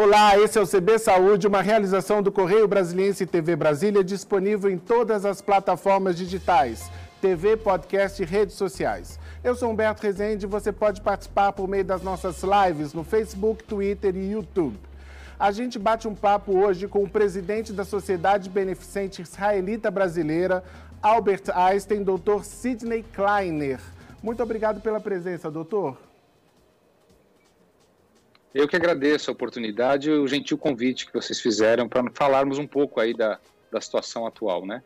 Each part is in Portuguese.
Olá, esse é o CB Saúde, uma realização do Correio Brasiliense TV Brasília, disponível em todas as plataformas digitais, TV, podcast e redes sociais. Eu sou Humberto Rezende e você pode participar por meio das nossas lives no Facebook, Twitter e YouTube. A gente bate um papo hoje com o presidente da Sociedade Beneficente Israelita Brasileira, Albert Einstein, Dr. Sidney Kleiner. Muito obrigado pela presença, doutor. Eu que agradeço a oportunidade e o gentil convite que vocês fizeram para falarmos um pouco aí da, da situação atual, né?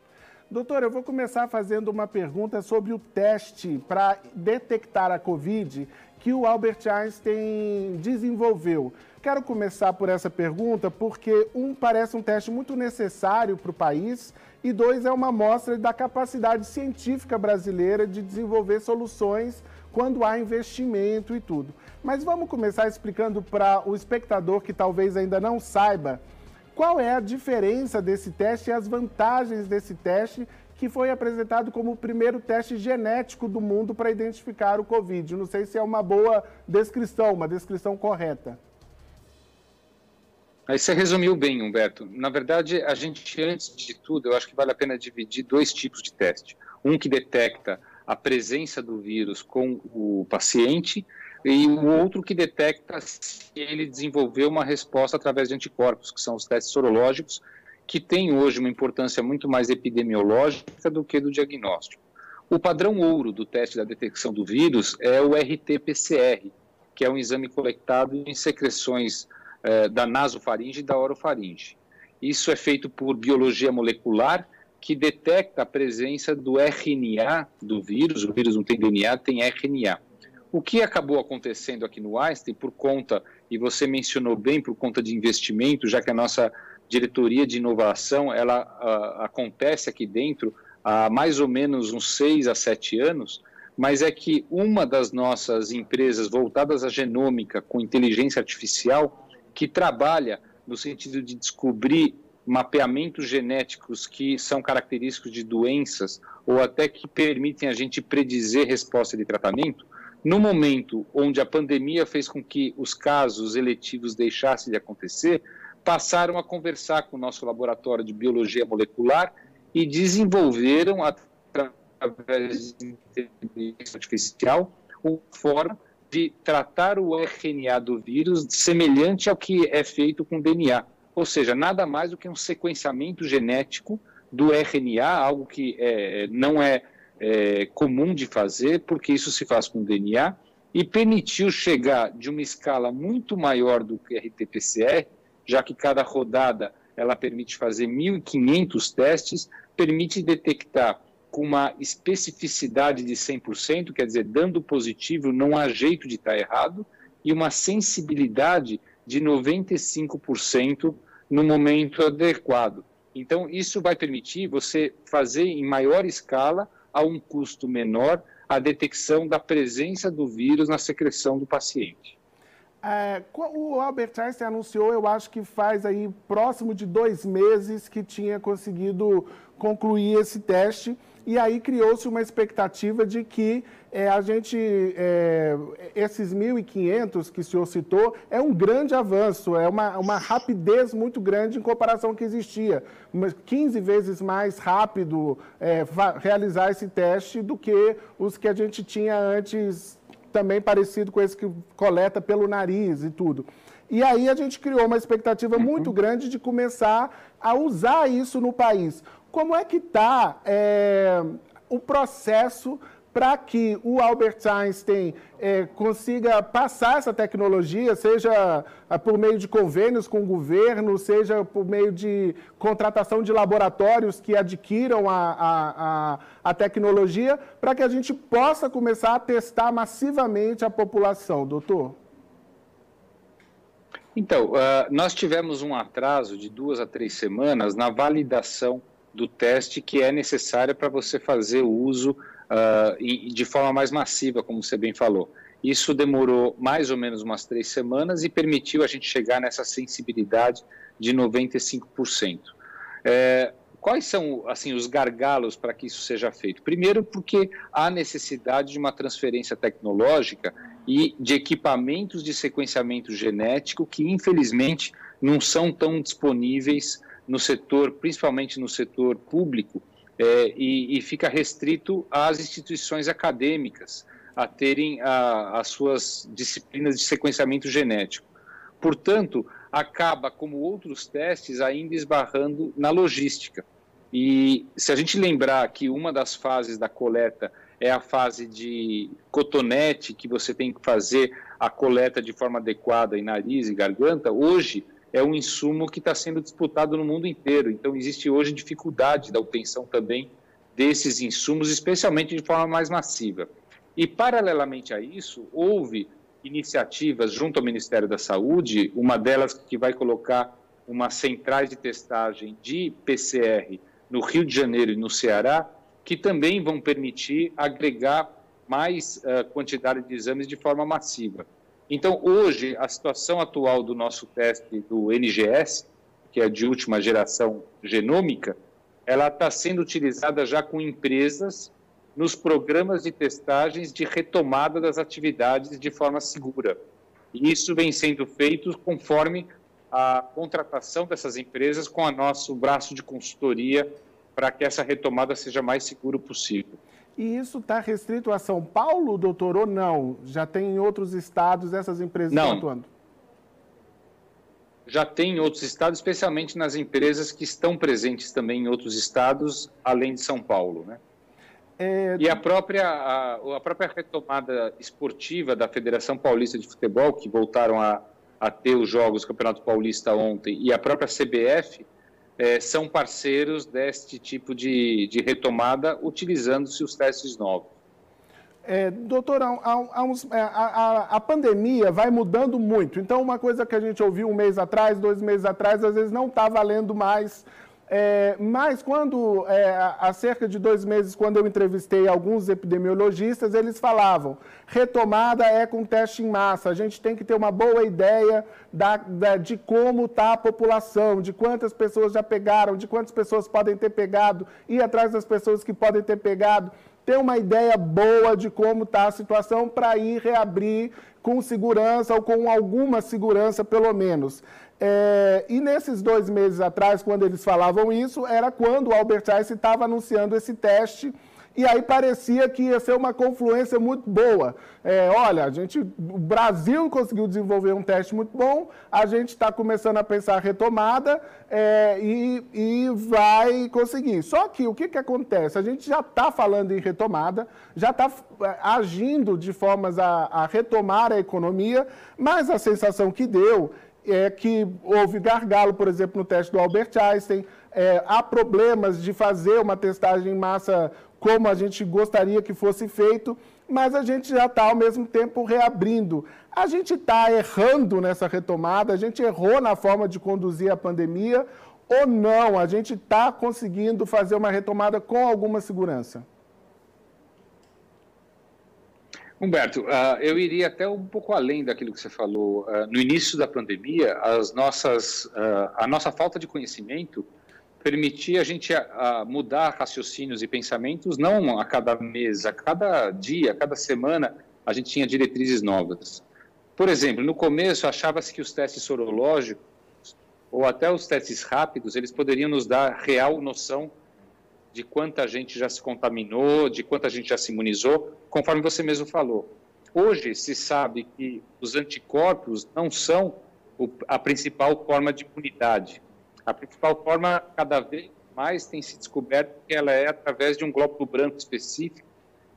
Doutor, eu vou começar fazendo uma pergunta sobre o teste para detectar a Covid que o Albert Einstein desenvolveu. Quero começar por essa pergunta porque, um, parece um teste muito necessário para o país e, dois, é uma amostra da capacidade científica brasileira de desenvolver soluções quando há investimento e tudo. Mas vamos começar explicando para o espectador que talvez ainda não saiba qual é a diferença desse teste e as vantagens desse teste que foi apresentado como o primeiro teste genético do mundo para identificar o Covid. Não sei se é uma boa descrição, uma descrição correta. Aí você resumiu bem, Humberto. Na verdade, a gente, antes de tudo, eu acho que vale a pena dividir dois tipos de teste. Um que detecta a presença do vírus com o paciente e o outro que detecta se ele desenvolveu uma resposta através de anticorpos, que são os testes sorológicos, que têm hoje uma importância muito mais epidemiológica do que do diagnóstico. O padrão ouro do teste da detecção do vírus é o RT-PCR, que é um exame coletado em secreções eh, da nasofaringe e da orofaringe. Isso é feito por biologia molecular, que detecta a presença do RNA do vírus, o vírus não tem DNA, tem RNA. O que acabou acontecendo aqui no Einstein, por conta, e você mencionou bem, por conta de investimento, já que a nossa diretoria de inovação, ela uh, acontece aqui dentro há mais ou menos uns seis a sete anos, mas é que uma das nossas empresas voltadas à genômica com inteligência artificial, que trabalha no sentido de descobrir mapeamentos genéticos que são característicos de doenças ou até que permitem a gente predizer resposta de tratamento, no momento onde a pandemia fez com que os casos eletivos deixassem de acontecer, passaram a conversar com o nosso laboratório de biologia molecular e desenvolveram, através de inteligência artificial, uma forma de tratar o RNA do vírus semelhante ao que é feito com DNA. Ou seja, nada mais do que um sequenciamento genético do RNA, algo que é, não é é, comum de fazer, porque isso se faz com DNA, e permitiu chegar de uma escala muito maior do que RT-PCR, já que cada rodada ela permite fazer 1.500 testes, permite detectar com uma especificidade de 100%, quer dizer, dando positivo, não há jeito de estar errado, e uma sensibilidade de 95% no momento adequado. Então, isso vai permitir você fazer em maior escala a um custo menor a detecção da presença do vírus na secreção do paciente. É, o Albert Einstein anunciou, eu acho que faz aí próximo de dois meses que tinha conseguido concluir esse teste e aí criou-se uma expectativa de que é, a gente, é, esses 1.500 que o senhor citou, é um grande avanço, é uma, uma rapidez muito grande em comparação ao que existia. 15 vezes mais rápido é, realizar esse teste do que os que a gente tinha antes, também parecido com esse que coleta pelo nariz e tudo. E aí a gente criou uma expectativa uhum. muito grande de começar a usar isso no país. Como é que está é, o processo para que o Albert Einstein é, consiga passar essa tecnologia, seja é, por meio de convênios com o governo, seja por meio de contratação de laboratórios que adquiram a, a, a, a tecnologia, para que a gente possa começar a testar massivamente a população, doutor? Então, uh, nós tivemos um atraso de duas a três semanas na validação do teste que é necessária para você fazer o uso uh, de forma mais massiva, como você bem falou. Isso demorou mais ou menos umas três semanas e permitiu a gente chegar nessa sensibilidade de 95%. É, quais são assim os gargalos para que isso seja feito? Primeiro, porque há necessidade de uma transferência tecnológica e de equipamentos de sequenciamento genético que, infelizmente, não são tão disponíveis no setor, principalmente no setor público, é, e, e, fica restrito às instituições acadêmicas a terem a, as suas disciplinas de sequenciamento genético. Portanto, acaba, como outros testes, ainda esbarrando na logística. E se a gente lembrar que uma das fases da coleta é a fase de cotonete, que você tem que fazer a coleta de forma adequada em nariz e garganta, hoje é um insumo que está sendo disputado no mundo inteiro. Então, existe hoje dificuldade da obtenção também desses insumos, especialmente de forma mais massiva. E, paralelamente a isso, houve iniciativas junto ao Ministério da Saúde, uma delas que vai colocar umas centrais de testagem de PCR no Rio de Janeiro e no Ceará, que também vão permitir agregar mais uh, quantidade de exames de forma massiva. Então, hoje, a situação atual do nosso teste do NGS, que é de última geração genômica, ela está sendo utilizada já com empresas nos programas de testagens de retomada das atividades de forma segura. E isso vem sendo feito conforme a contratação dessas empresas com o nosso braço de consultoria para que essa retomada seja mais segura possível. E isso está restrito a São Paulo, doutor, ou não? Já tem em outros estados essas empresas não. atuando? Já tem em outros estados, especialmente nas empresas que estão presentes também em outros estados, além de São Paulo, né? É... E a própria, a, a, própria retomada esportiva da Federação Paulista de Futebol, que voltaram a, a ter os Jogos do Campeonato Paulista ontem, e a própria CBF, é, são parceiros deste tipo de, de retomada, utilizando-se os testes novos. É, doutor, é, a, a, a, pandemia vai mudando muito. Então, uma coisa que a gente ouviu um mês atrás, dois meses atrás, às vezes não está valendo mais é, mas quando, é, há cerca de dois meses, quando eu entrevistei alguns epidemiologistas, eles falavam, retomada é com teste em massa, a gente tem que ter uma boa ideia da, da, de como está a população, de quantas pessoas já pegaram, de quantas pessoas podem ter pegado, ir atrás das pessoas que podem ter pegado, ter uma ideia boa de como está a situação para ir reabrir com segurança ou com alguma segurança, pelo menos. É, e nesses dois meses atrás, quando eles falavam isso, era quando o Albert Einstein estava anunciando esse teste e aí parecia que ia ser uma confluência muito boa. É, olha, a gente, o Brasil conseguiu desenvolver um teste muito bom, a gente está começando a pensar retomada é, e, e, vai conseguir. Só que o que, que acontece? A gente já está falando em retomada, já está é, agindo de formas a, a retomar a economia, mas a sensação que deu é que houve gargalo, por exemplo, no teste do Albert Einstein, é, há problemas de fazer uma testagem em massa como a gente gostaria que fosse feito, mas a gente já está, ao mesmo tempo, reabrindo. A gente está errando nessa retomada, a gente errou na forma de conduzir a pandemia, ou não? A gente está conseguindo fazer uma retomada com alguma segurança? Humberto, uh, eu iria até um pouco além daquilo que você falou. Uh, no início da pandemia, as nossas, uh, a nossa falta de conhecimento permitia a gente mudar raciocínios e pensamentos, não a cada mês, a cada dia, a cada semana, a gente tinha diretrizes novas. Por exemplo, no começo achava-se que os testes sorológicos ou até os testes rápidos, eles poderiam nos dar real noção de quanta gente já se contaminou, de quanta gente já se imunizou, conforme você mesmo falou. Hoje se sabe que os anticorpos não são a principal forma de imunidade. A principal forma, cada vez mais, tem se descoberto que ela é através de um glóbulo branco específico,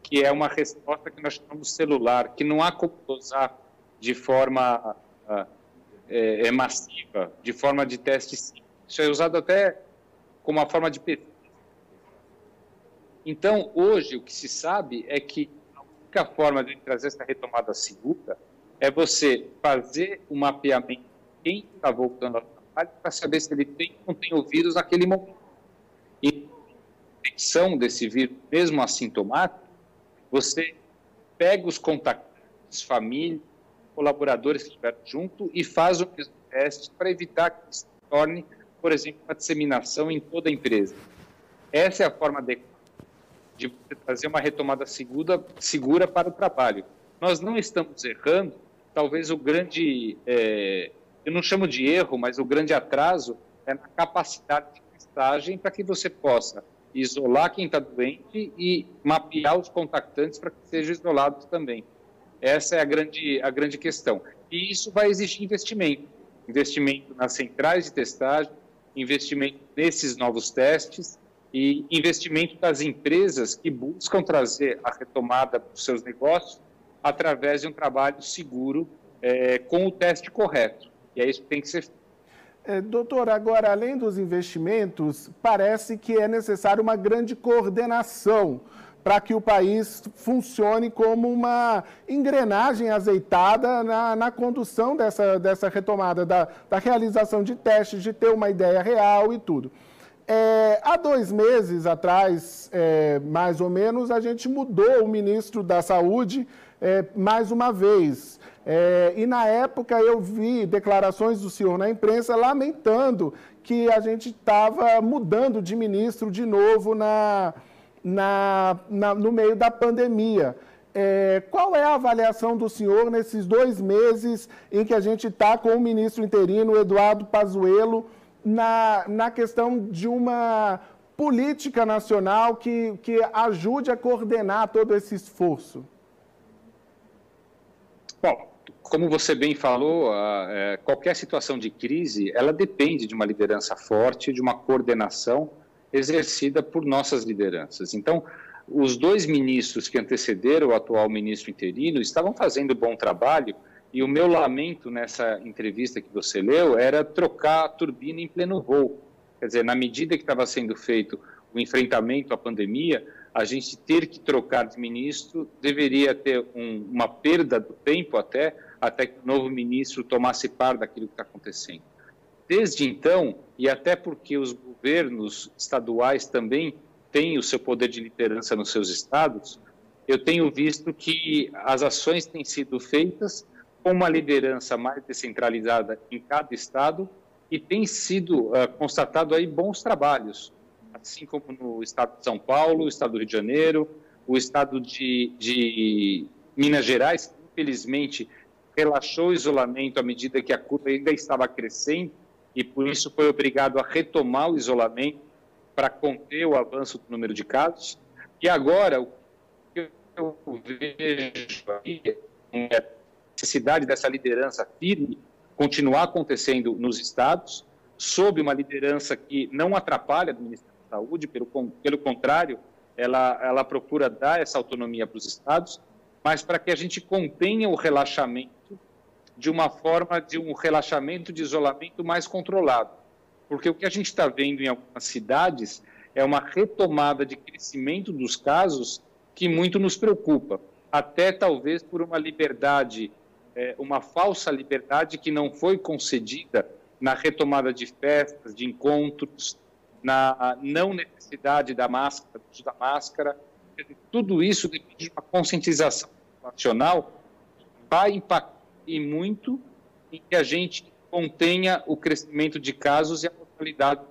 que é uma resposta que nós chamamos celular, que não há como dosar de forma uh, é, é massiva, de forma de teste simples. Isso é usado até como uma forma de pesquisa então, hoje, o que se sabe é que a única forma de trazer essa retomada segura é você fazer um mapeamento de quem está voltando ao para saber se ele tem ou não tem o vírus naquele momento. E a desse vírus, mesmo assintomático, você pega os contatos, família, colaboradores que estiveram junto e faz o teste para evitar que se torne, por exemplo, uma disseminação em toda a empresa. Essa é a forma de, de trazer uma retomada segura, segura para o trabalho. Nós não estamos errando, talvez o grande, é, eu não chamo de erro, mas o grande atraso é na capacidade de testagem para que você possa isolar quem está doente e mapear os contactantes para que sejam isolados também. Essa é a grande, a grande questão. E isso vai exigir investimento. Investimento nas centrais de testagem, investimento nesses novos testes e investimento das empresas que buscam trazer a retomada dos seus negócios através de um trabalho seguro é, com o teste correto. E é isso que tem que ser feito. É, doutor, agora, além dos investimentos, parece que é necessário uma grande coordenação para que o país funcione como uma engrenagem azeitada na, na condução dessa, dessa retomada, da, da, realização de testes, de ter uma ideia real e tudo. É, há dois meses atrás, é, mais ou menos, a gente mudou o ministro da Saúde é, mais uma vez. É, e na época eu vi declarações do senhor na imprensa lamentando que a gente estava mudando de ministro de novo na, na, na, no meio da pandemia. É, qual é a avaliação do senhor nesses dois meses em que a gente está com o ministro interino, Eduardo Pazuello, na, na questão de uma política nacional que, que ajude a coordenar todo esse esforço? Bom, como você bem falou, é, qualquer situação de crise, ela depende de uma liderança forte, de uma coordenação exercida por nossas lideranças. Então, os dois ministros que antecederam o atual ministro interino estavam fazendo bom trabalho e o meu lamento nessa entrevista que você leu era trocar a turbina em pleno voo. Quer dizer, na medida que estava sendo feito o enfrentamento à pandemia, a gente ter que trocar de ministro deveria ter um, uma perda do tempo até até que o novo ministro tomasse par daquilo que está acontecendo. Desde então, e até porque os governos estaduais também têm o seu poder de liderança nos seus estados, eu tenho visto que as ações têm sido feitas com uma liderança mais descentralizada em cada estado e tem sido uh, constatado aí bons trabalhos, assim como no estado de São Paulo, o estado do Rio de Janeiro, o estado de, de Minas Gerais, infelizmente relaxou o isolamento à medida que a curva ainda estava crescendo e por isso foi obrigado a retomar o isolamento para conter o avanço do número de casos. E agora, o que eu vejo aí é a necessidade dessa liderança firme continuar acontecendo nos estados, sob uma liderança que não atrapalha a Ministério da Saúde, pelo, pelo contrário, ela, ela procura dar essa autonomia para os estados, mas para que a gente contenha o relaxamento de uma forma de um relaxamento de isolamento mais controlado. Porque o que a gente está vendo em algumas cidades é uma retomada de crescimento dos casos que muito nos preocupa, até talvez por uma liberdade, é, uma falsa liberdade que não foi concedida na retomada de festas, de encontros, na não necessidade da máscara, da máscara. Tudo isso depende de uma conscientização nacional vai impactar e muito em que a gente contenha o crescimento de casos e a mortalidade.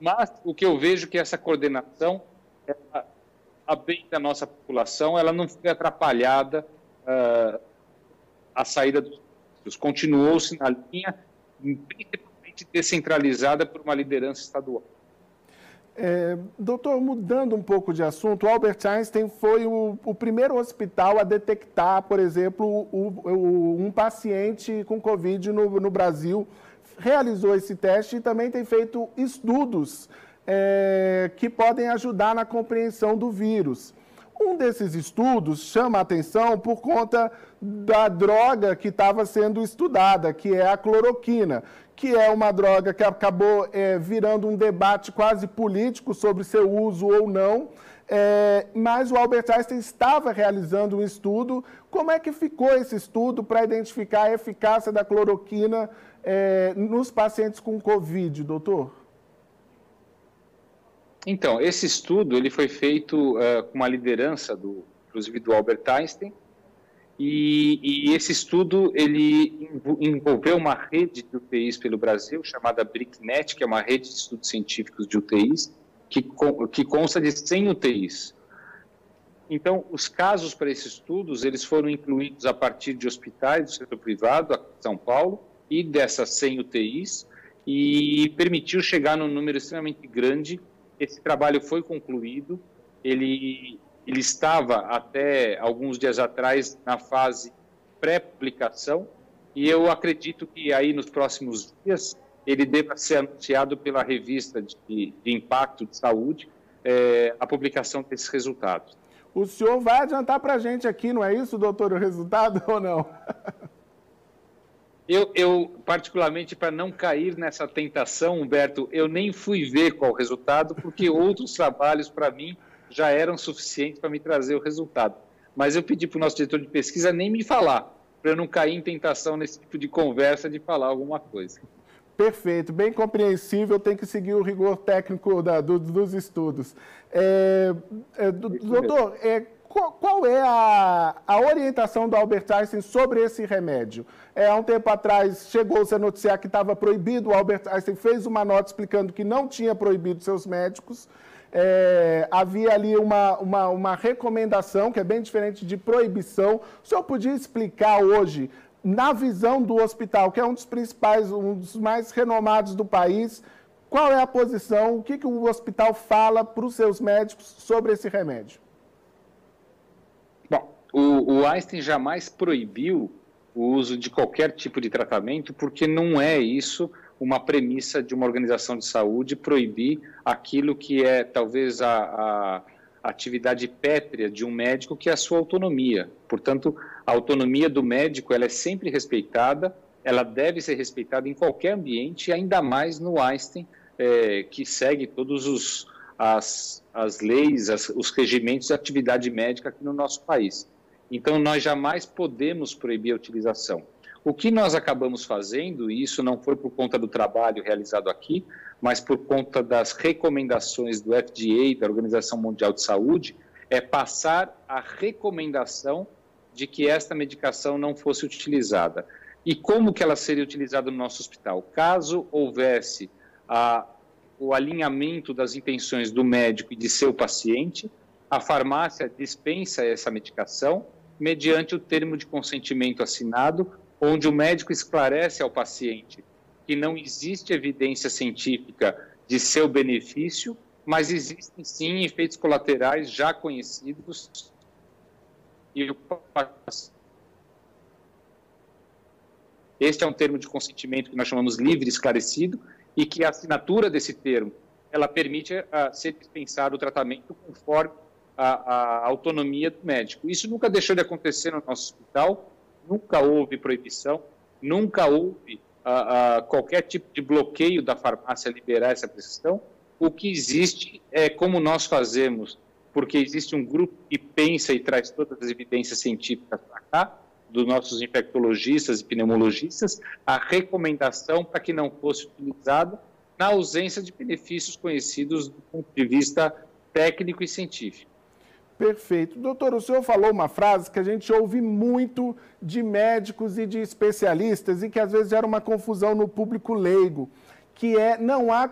Mas o que eu vejo é que essa coordenação, ela, a bem da nossa população, ela não foi atrapalhada uh, a saída dos. Continuou-se na linha, principalmente descentralizada por uma liderança estadual. É, doutor, mudando um pouco de assunto, o Albert Einstein foi o, o primeiro hospital a detectar, por exemplo, o, o, um paciente com Covid no, no, Brasil. Realizou esse teste e também tem feito estudos é, que podem ajudar na compreensão do vírus. Um desses estudos chama a atenção por conta da droga que estava sendo estudada, que é a cloroquina, que é uma droga que acabou é, virando um debate quase político sobre seu uso ou não. É, mas o Albert Einstein estava realizando um estudo. Como é que ficou esse estudo para identificar a eficácia da cloroquina é, nos pacientes com Covid, doutor? Então, esse estudo ele foi feito uh, com uma liderança do, inclusive do Albert Einstein, e, e, esse estudo ele envolveu uma rede de UTIs pelo Brasil chamada BRICNET, que é uma rede de estudos científicos de UTIs, que, que consta de 100 UTIs. Então, os casos para esses estudos, eles foram incluídos a partir de hospitais do setor privado, aqui em São Paulo, e dessas 100 UTIs, e permitiu chegar num número extremamente grande. Esse trabalho foi concluído, ele, ele estava até alguns dias atrás na fase pré-publicação, e eu acredito que aí nos próximos dias ele deva ser anunciado pela revista de, de impacto de saúde, é, a publicação desses resultados. O senhor vai adiantar para a gente aqui, não é isso, doutor, o resultado ou não? Eu, eu particularmente, para não cair nessa tentação, Humberto, eu nem fui ver qual o resultado, porque outros trabalhos, para mim, já eram suficientes para me trazer o resultado. Mas eu pedi para o nosso diretor de pesquisa nem me falar, para eu não cair em tentação nesse tipo de conversa de falar alguma coisa. Perfeito, bem compreensível, tem que seguir o rigor técnico da, do, dos estudos. É, é, doutor, é, qual, qual, é a, a, orientação do Albert Einstein sobre esse remédio? É, há um tempo atrás chegou-se a noticiar que estava proibido, o Albert Einstein fez uma nota explicando que não tinha proibido seus médicos. É, havia ali uma, uma, uma recomendação, que é bem diferente de proibição. O senhor podia explicar hoje na visão do hospital, que é um dos principais, um dos mais renomados do país, qual é a posição, o que, que o hospital fala para os seus médicos sobre esse remédio? Bom, o, o Einstein jamais proibiu o uso de qualquer tipo de tratamento, porque não é isso uma premissa de uma organização de saúde proibir aquilo que é talvez a, a atividade pétrea de um médico, que é a sua autonomia. Portanto, a autonomia do médico ela é sempre respeitada, ela deve ser respeitada em qualquer ambiente, ainda mais no Einstein, é, que segue todos os as, as leis, as, os regimentos de atividade médica aqui no nosso país. Então, nós jamais podemos proibir a utilização. O que nós acabamos fazendo, e isso não foi por conta do trabalho realizado aqui, mas por conta das recomendações do FDA, da Organização Mundial de Saúde, é passar a recomendação de que esta medicação não fosse utilizada. E como que ela seria utilizada no nosso hospital? Caso houvesse a, o alinhamento das intenções do médico e de seu paciente, a farmácia dispensa essa medicação mediante o termo de consentimento assinado, onde o médico esclarece ao paciente que não existe evidência científica de seu benefício, mas existem sim efeitos colaterais já conhecidos e o este é um termo de consentimento que nós chamamos livre esclarecido e que a assinatura desse termo ela permite uh, ser dispensado o tratamento conforme a, a, autonomia do médico. Isso nunca deixou de acontecer no nosso hospital, nunca houve proibição, nunca houve uh, uh, qualquer tipo de bloqueio da farmácia liberar essa prescrição. O que existe é como nós fazemos porque existe um grupo que pensa e traz todas as evidências científicas para cá, dos nossos infectologistas e pneumologistas, a recomendação para que não fosse utilizado na ausência de benefícios conhecidos do ponto de vista técnico e científico. Perfeito. Doutor, o senhor falou uma frase que a gente ouve muito de médicos e de especialistas e que às vezes gera uma confusão no público leigo, que é não há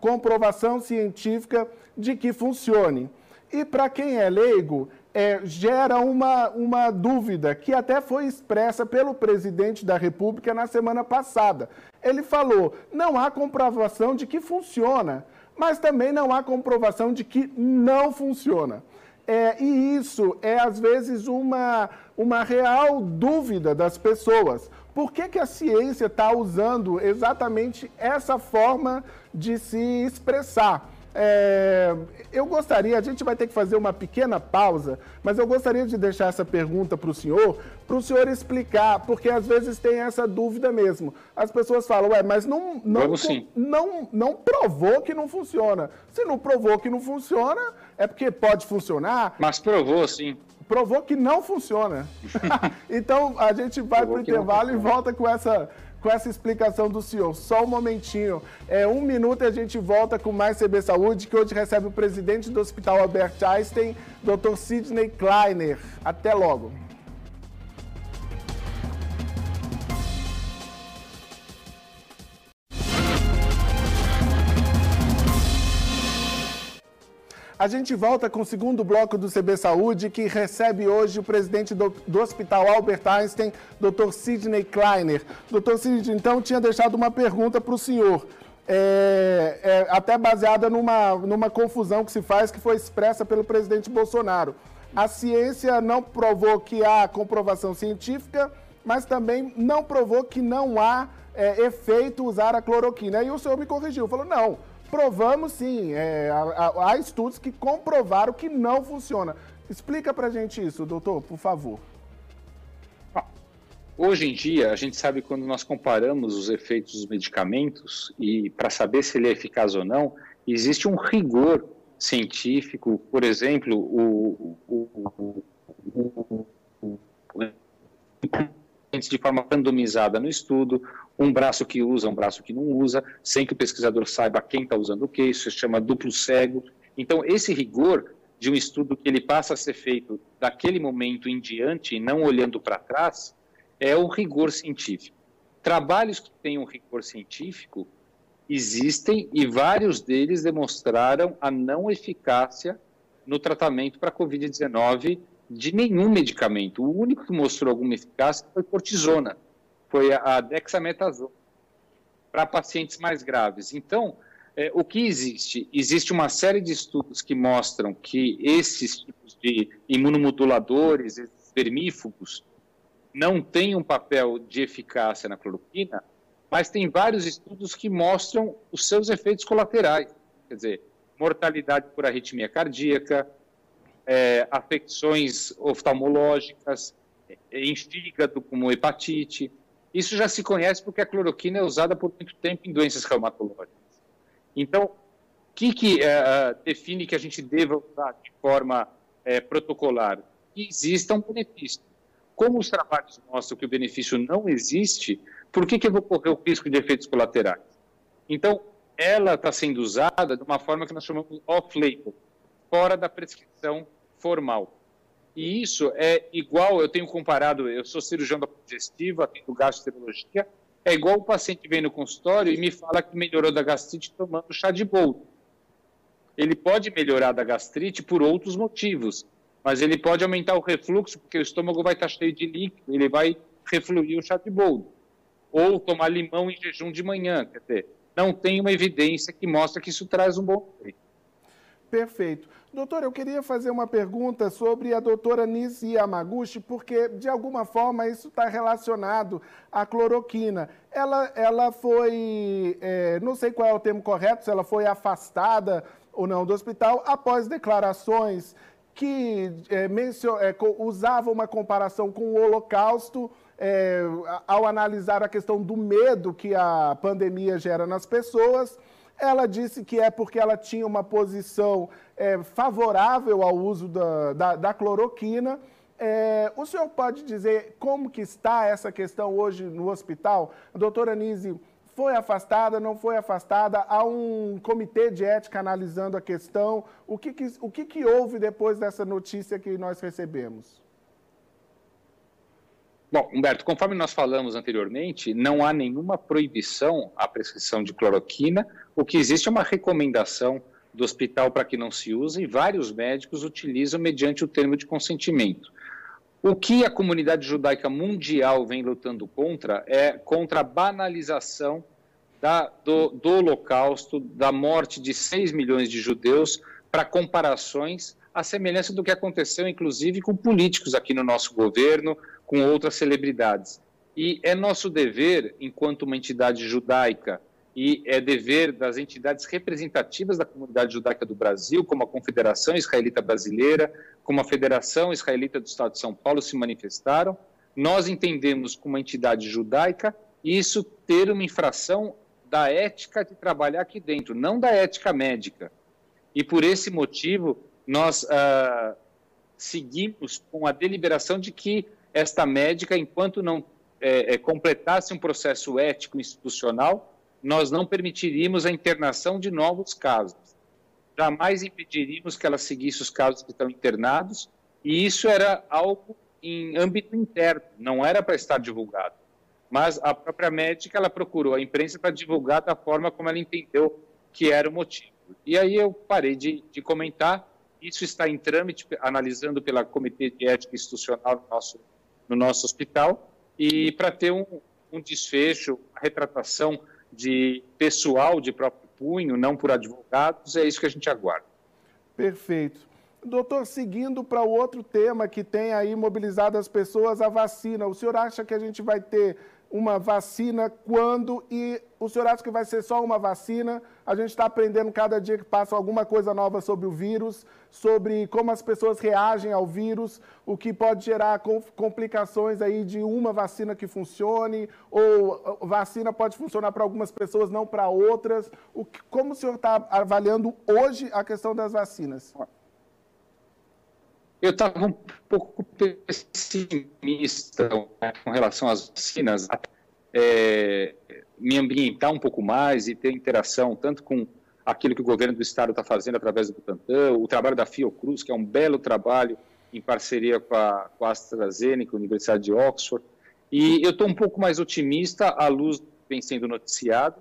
comprovação científica de que funcione. E para quem é leigo, é, gera uma, uma dúvida que até foi expressa pelo presidente da República na semana passada. Ele falou: não há comprovação de que funciona, mas também não há comprovação de que não funciona. É, e isso é, às vezes, uma, uma real dúvida das pessoas. Por que, que a ciência está usando exatamente essa forma de se expressar? É, eu gostaria, a gente vai ter que fazer uma pequena pausa, mas eu gostaria de deixar essa pergunta para o senhor, para o senhor explicar, porque às vezes tem essa dúvida mesmo. As pessoas falam, ué, mas não, não, não, não provou que não funciona. Se não provou que não funciona, é porque pode funcionar. Mas provou, sim. Provou que não funciona. então a gente vai para o intervalo e volta com essa com essa explicação do senhor. Só um momentinho. É um minuto e a gente volta com mais CB Saúde, que hoje recebe o presidente do Hospital Albert Einstein, Dr. Sidney Kleiner. Até logo. A gente volta com o segundo bloco do CB Saúde, que recebe hoje o presidente do, do Hospital Albert Einstein, Dr. Sidney Kleiner. Dr. Sidney, então, tinha deixado uma pergunta para o senhor. É, é, até baseada numa, numa confusão que se faz, que foi expressa pelo presidente Bolsonaro. A ciência não provou que há comprovação científica, mas também não provou que não há é, efeito usar a cloroquina. E o senhor me corrigiu, falou, não, Provamos sim, é, há, há, estudos que comprovaram que não funciona. Explica pra gente isso, doutor, por favor. Hoje em dia, a gente sabe quando nós comparamos os efeitos dos medicamentos e para saber se ele é eficaz ou não, existe um rigor científico, por exemplo, o, o, de forma randomizada no estudo, um braço que usa, um braço que não usa, sem que o pesquisador saiba quem está usando o que, isso se chama duplo cego. Então, esse rigor de um estudo que ele passa a ser feito daquele momento em diante e não olhando para trás, é o rigor científico. Trabalhos que têm um rigor científico existem e vários deles demonstraram a não eficácia no tratamento para a Covid-19 de nenhum medicamento. O único que mostrou alguma eficácia foi cortisona foi a dexametasona para pacientes mais graves. Então, é, o que existe? Existe uma série de estudos que mostram que esses tipos de imunomoduladores, esses vermífugos, não têm um papel de eficácia na cloroquina, mas tem vários estudos que mostram os seus efeitos colaterais, quer dizer, mortalidade por arritmia cardíaca, é, afecções oftalmológicas, é, em fígado, como hepatite. Isso já se conhece porque a cloroquina é usada por muito tempo em doenças reumatológicas. Então, o que, que é, define que a gente deva usar de forma é, protocolar? Que exista um benefício. Como os trabalhos mostram que o benefício não existe, por que, que eu vou correr o risco de efeitos colaterais? Então, ela está sendo usada de uma forma que nós chamamos off-label, fora da prescrição formal. E isso é igual, eu tenho comparado, eu sou cirurgião da digestiva, tenho gastroenterologia, é igual o paciente vem no consultório e me fala que melhorou da gastrite tomando chá de boldo. Ele pode melhorar da gastrite por outros motivos, mas ele pode aumentar o refluxo, porque o estômago vai estar cheio de líquido, ele vai refluir o chá de boldo. Ou tomar limão em jejum de manhã, quer dizer, não tem uma evidência que mostra que isso traz um bom efeito. Perfeito. Doutor, eu queria fazer uma pergunta sobre a doutora Nisi Yamaguchi, porque, de alguma forma, isso está relacionado à cloroquina. Ela, ela foi, é, não sei qual é o termo correto, se ela foi afastada ou não do hospital, após declarações que é, é, usavam uma comparação com o Holocausto, é, ao analisar a questão do medo que a pandemia gera nas pessoas. Ela disse que é porque ela tinha uma posição é, favorável ao uso da, da, da cloroquina. É, o senhor pode dizer como que está essa questão hoje no hospital? A doutora Nise foi afastada, não foi afastada? Há um comitê de ética analisando a questão. O que, que o que, que houve depois dessa notícia que nós recebemos? Bom, Humberto, conforme nós falamos anteriormente, não há nenhuma proibição à prescrição de cloroquina. O que existe é uma recomendação do hospital para que não se use e vários médicos utilizam mediante o termo de consentimento. O que a comunidade judaica mundial vem lutando contra é contra a banalização da, do, do Holocausto, da morte de 6 milhões de judeus, para comparações à semelhança do que aconteceu, inclusive, com políticos aqui no nosso governo, com outras celebridades. E é nosso dever, enquanto uma entidade judaica, e é dever das entidades representativas da comunidade judaica do Brasil, como a Confederação Israelita Brasileira, como a Federação Israelita do Estado de São Paulo, se manifestaram. Nós entendemos como uma entidade judaica isso ter uma infração da ética de trabalhar aqui dentro, não da ética médica. E por esse motivo, nós ah, seguimos com a deliberação de que esta médica, enquanto não é, é, completasse um processo ético institucional, nós não permitiríamos a internação de novos casos. Jamais impediríamos que ela seguisse os casos que estão internados, e isso era algo em âmbito interno, não era para estar divulgado. Mas a própria médica ela procurou a imprensa para divulgar da forma como ela entendeu que era o motivo. E aí eu parei de, de comentar. Isso está em trâmite, analisando pela Comitê de Ética Institucional no nosso, no nosso hospital, e para ter um, um desfecho, uma retratação de pessoal de próprio punho, não por advogados, é isso que a gente aguarda. Perfeito. Doutor, seguindo para o outro tema que tem aí mobilizado as pessoas, a vacina. O senhor acha que a gente vai ter uma vacina quando e o senhor acha que vai ser só uma vacina? A gente está aprendendo cada dia que passa alguma coisa nova sobre o vírus, sobre como as pessoas reagem ao vírus, o que pode gerar complicações aí de uma vacina que funcione, ou vacina pode funcionar para algumas pessoas, não para outras. O que, como o senhor está avaliando hoje a questão das vacinas? Eu estava um pouco pessimista né, com relação às vacinas, é, me ambientar um pouco mais e ter interação tanto com aquilo que o governo do estado está fazendo através do Butantan, o trabalho da Fiocruz, que é um belo trabalho em parceria com a, com a AstraZeneca, Universidade de Oxford. E eu estou um pouco mais otimista à luz do que vem sendo noticiado,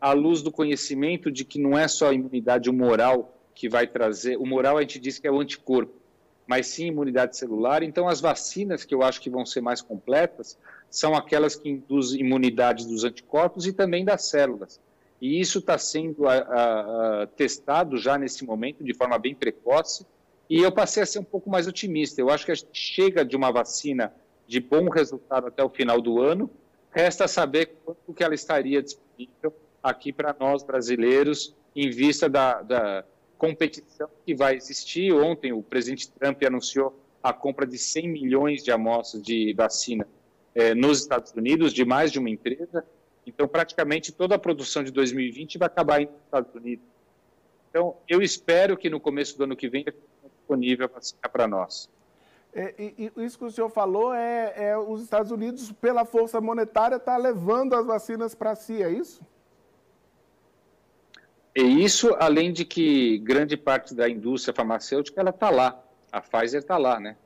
à luz do conhecimento de que não é só a imunidade moral que vai trazer, o moral a gente diz que é o anticorpo, mas sim imunidade celular. Então, as vacinas que eu acho que vão ser mais completas são aquelas que induzem imunidade dos anticorpos e também das células. E isso está sendo a, a, a, testado já nesse momento de forma bem precoce. E eu passei a ser um pouco mais otimista. Eu acho que a gente chega de uma vacina de bom resultado até o final do ano. Resta saber quanto que ela estaria disponível aqui para nós brasileiros, em vista da, da competição que vai existir. Ontem o presidente Trump anunciou a compra de 100 milhões de amostras de vacina eh, nos Estados Unidos, de mais de uma empresa. Então, praticamente toda a produção de 2020 vai acabar nos Estados Unidos. Então, eu espero que no começo do ano que vem disponível a vacina para nós. É, e, e, isso que o senhor falou é, é os Estados Unidos, pela força monetária, está levando as vacinas para si, é isso? E isso, além de que grande parte da indústria farmacêutica ela está lá, a Pfizer está lá, né?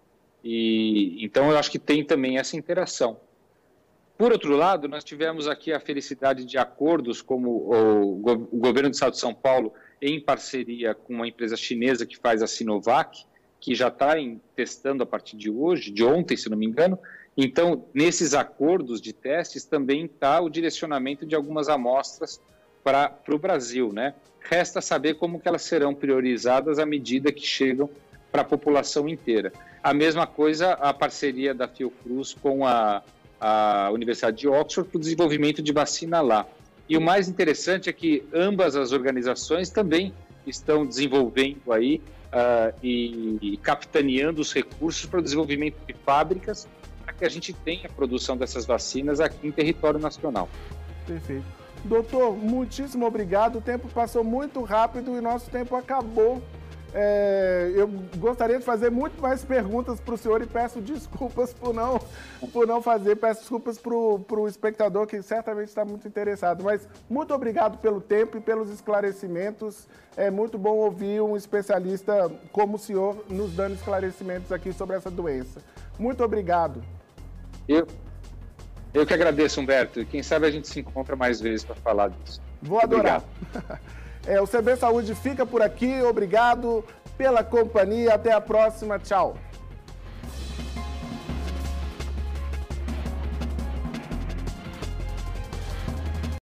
E então eu acho que tem também essa interação. Por outro lado, nós tivemos aqui a felicidade de acordos como o, o governo do estado de São Paulo, em parceria com uma empresa chinesa que faz a Sinovac, que já está testando a partir de hoje, de ontem, se não me engano. Então, nesses acordos de testes também está o direcionamento de algumas amostras para o Brasil, né? Resta saber como que elas serão priorizadas à medida que chegam para a população inteira. A mesma coisa a parceria da Fiocruz com a, a Universidade de Oxford para o desenvolvimento de vacina lá. E o mais interessante é que ambas as organizações também estão desenvolvendo aí uh, e, e capitaneando os recursos para o desenvolvimento de fábricas para que a gente tenha a produção dessas vacinas aqui em território nacional. Perfeito. Doutor, muitíssimo obrigado. O tempo passou muito rápido e nosso tempo acabou. É, eu gostaria de fazer muito mais perguntas para o senhor e peço desculpas por não, por não fazer. Peço desculpas para o espectador que certamente está muito interessado. Mas muito obrigado pelo tempo e pelos esclarecimentos. É muito bom ouvir um especialista como o senhor nos dando esclarecimentos aqui sobre essa doença. Muito obrigado. Eu, eu que agradeço, Humberto. E quem sabe a gente se encontra mais vezes para falar disso. Vou adorar. É, o CB Saúde fica por aqui. Obrigado pela companhia. Até a próxima. Tchau.